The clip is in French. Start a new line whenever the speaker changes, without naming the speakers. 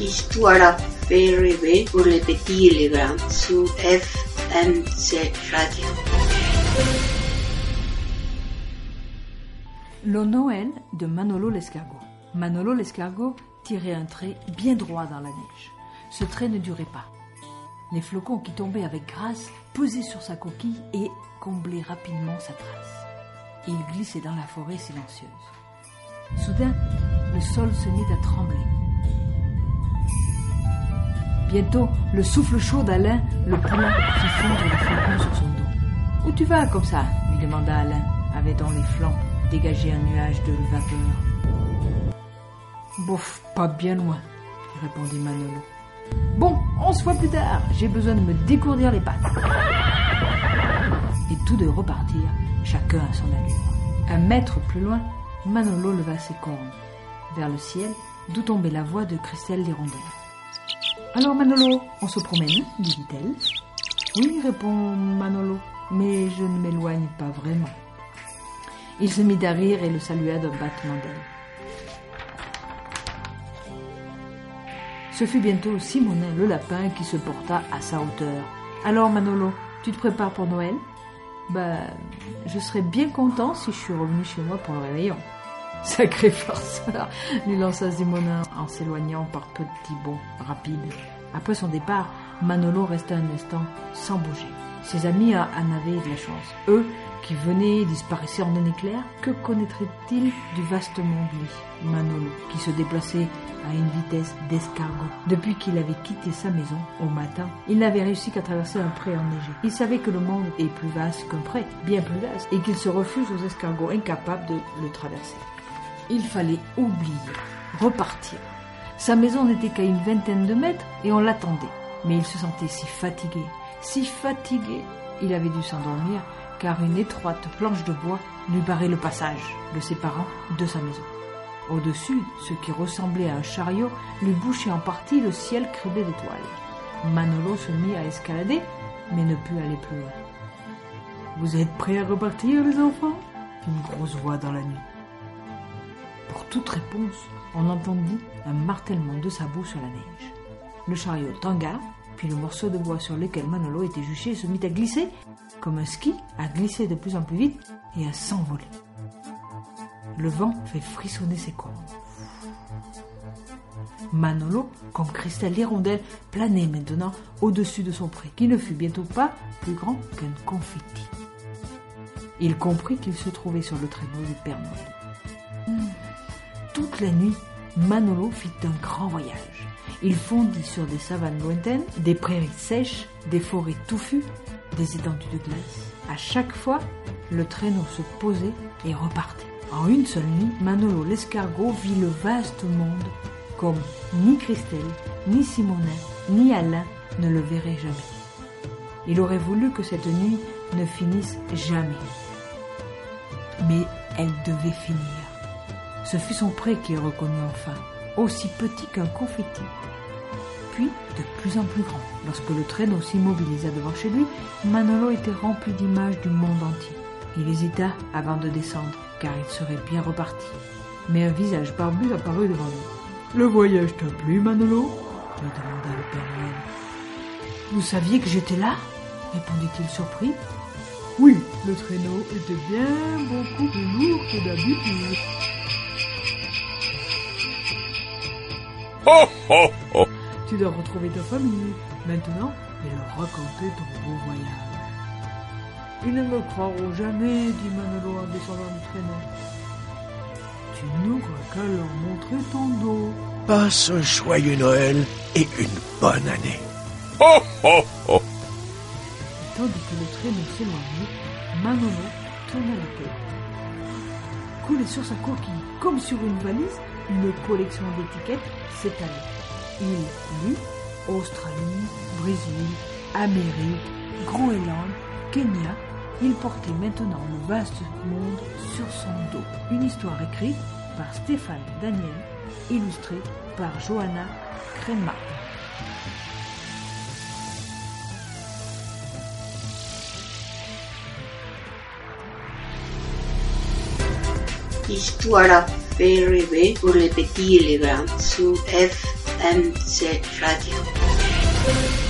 Histoire pour les petits et.
Le Noël de Manolo l'escargot. Manolo l'escargot tirait un trait bien droit dans la neige. Ce trait ne durait pas. Les flocons qui tombaient avec grâce pesaient sur sa coquille et comblaient rapidement sa trace. Il glissait dans la forêt silencieuse. Soudain, le sol se mit à trembler. Bientôt, le souffle chaud d'Alain, le poulain, fit fondre le flocon sur son dos. Où tu vas comme ça? lui demanda Alain, avait dans les flancs dégagé un nuage de vapeur. Bof, pas bien loin, répondit Manolo. Bon, on se voit plus tard, j'ai besoin de me décourdir les pattes. Et tous deux repartirent, chacun à son allure. Un mètre plus loin, Manolo leva ses cornes vers le ciel, d'où tombait la voix de Christelle l'hirondelle. Alors Manolo, on se promène dit-elle. Oui, répond Manolo, mais je ne m'éloigne pas vraiment. Il se mit à rire et le salua d'un battement d'ailes. Ce fut bientôt Simonin le lapin qui se porta à sa hauteur. Alors Manolo, tu te prépares pour Noël? Bah, je serais bien content si je suis revenu chez moi pour le réveillon. Sacré farceur, lui lança Simonin en s'éloignant par petits bonds rapides. Après son départ, Manolo resta un instant sans bouger. Ses amis en avaient de la chance. Eux, qui venaient et disparaissaient en un éclair, que connaîtraient-ils du vaste monde, lui, Manolo, qui se déplaçait à une vitesse d'escargot? Depuis qu'il avait quitté sa maison, au matin, il n'avait réussi qu'à traverser un pré enneigé. Il savait que le monde est plus vaste qu'un pré, bien plus vaste, et qu'il se refuse aux escargots incapables de le traverser. Il fallait oublier, repartir. Sa maison n'était qu'à une vingtaine de mètres et on l'attendait. Mais il se sentait si fatigué, si fatigué, il avait dû s'endormir car une étroite planche de bois lui barrait le passage, le séparant de sa maison. Au-dessus, ce qui ressemblait à un chariot lui bouchait en partie le ciel criblé d'étoiles. Manolo se mit à escalader, mais ne put aller plus loin. Vous êtes prêts à repartir, les enfants? Une grosse voix dans la nuit. Pour toute réponse, on entendit un martèlement de sabots sur la neige. Le chariot tangua, puis le morceau de bois sur lequel Manolo était juché se mit à glisser, comme un ski, à glisser de plus en plus vite et à s'envoler. Le vent fait frissonner ses cornes. Manolo, comme Christelle l'hirondelle, planait maintenant au-dessus de son pré, qui ne fut bientôt pas plus grand qu'un confetti. Il comprit qu'il se trouvait sur le traîneau du Père Noël. La nuit, Manolo fit un grand voyage. Il fondit sur des savanes lointaines, des prairies sèches, des forêts touffues, des étendues de glace. À chaque fois, le traîneau se posait et repartait. En une seule nuit, Manolo l'escargot vit le vaste monde comme ni Christelle, ni Simonin, ni Alain ne le verraient jamais. Il aurait voulu que cette nuit ne finisse jamais. Mais elle devait finir. Ce fut son pré qu'il reconnut enfin, aussi petit qu'un confetti. Puis, de plus en plus grand. Lorsque le traîneau s'immobilisa devant chez lui, Manolo était rempli d'images du monde entier. Il hésita avant de descendre, car il serait bien reparti. Mais un visage barbu apparut devant lui. Le voyage t'a plu, Manolo? lui demanda le Père Noël. Vous saviez que j'étais là? répondit-il surpris. Oui, le traîneau était bien beaucoup plus lourd que d'habitude.
Oh, oh, oh.
Tu dois retrouver ta famille maintenant et leur raconter ton beau voyage. Ils ne me croiront jamais, dit Manolo en descendant du traîneau. Tu n'auras qu'à leur montrer ton dos.
Passe un joyeux Noël et une bonne année.
Oh, oh, oh. Tandis que le traîneau s'éloignait, Manolo tourna la tête. Coulé sur sa coquille comme sur une valise, une collection d'étiquettes s'étalait. Il lut Australie, Brésil, Amérique, Groenland, Kenya. Il portait maintenant le vaste monde sur son dos. Une histoire écrite par Stéphane Daniel, illustrée par Johanna Crema.
Fait rêver pour les petits et les grands sur FMC NC Radio.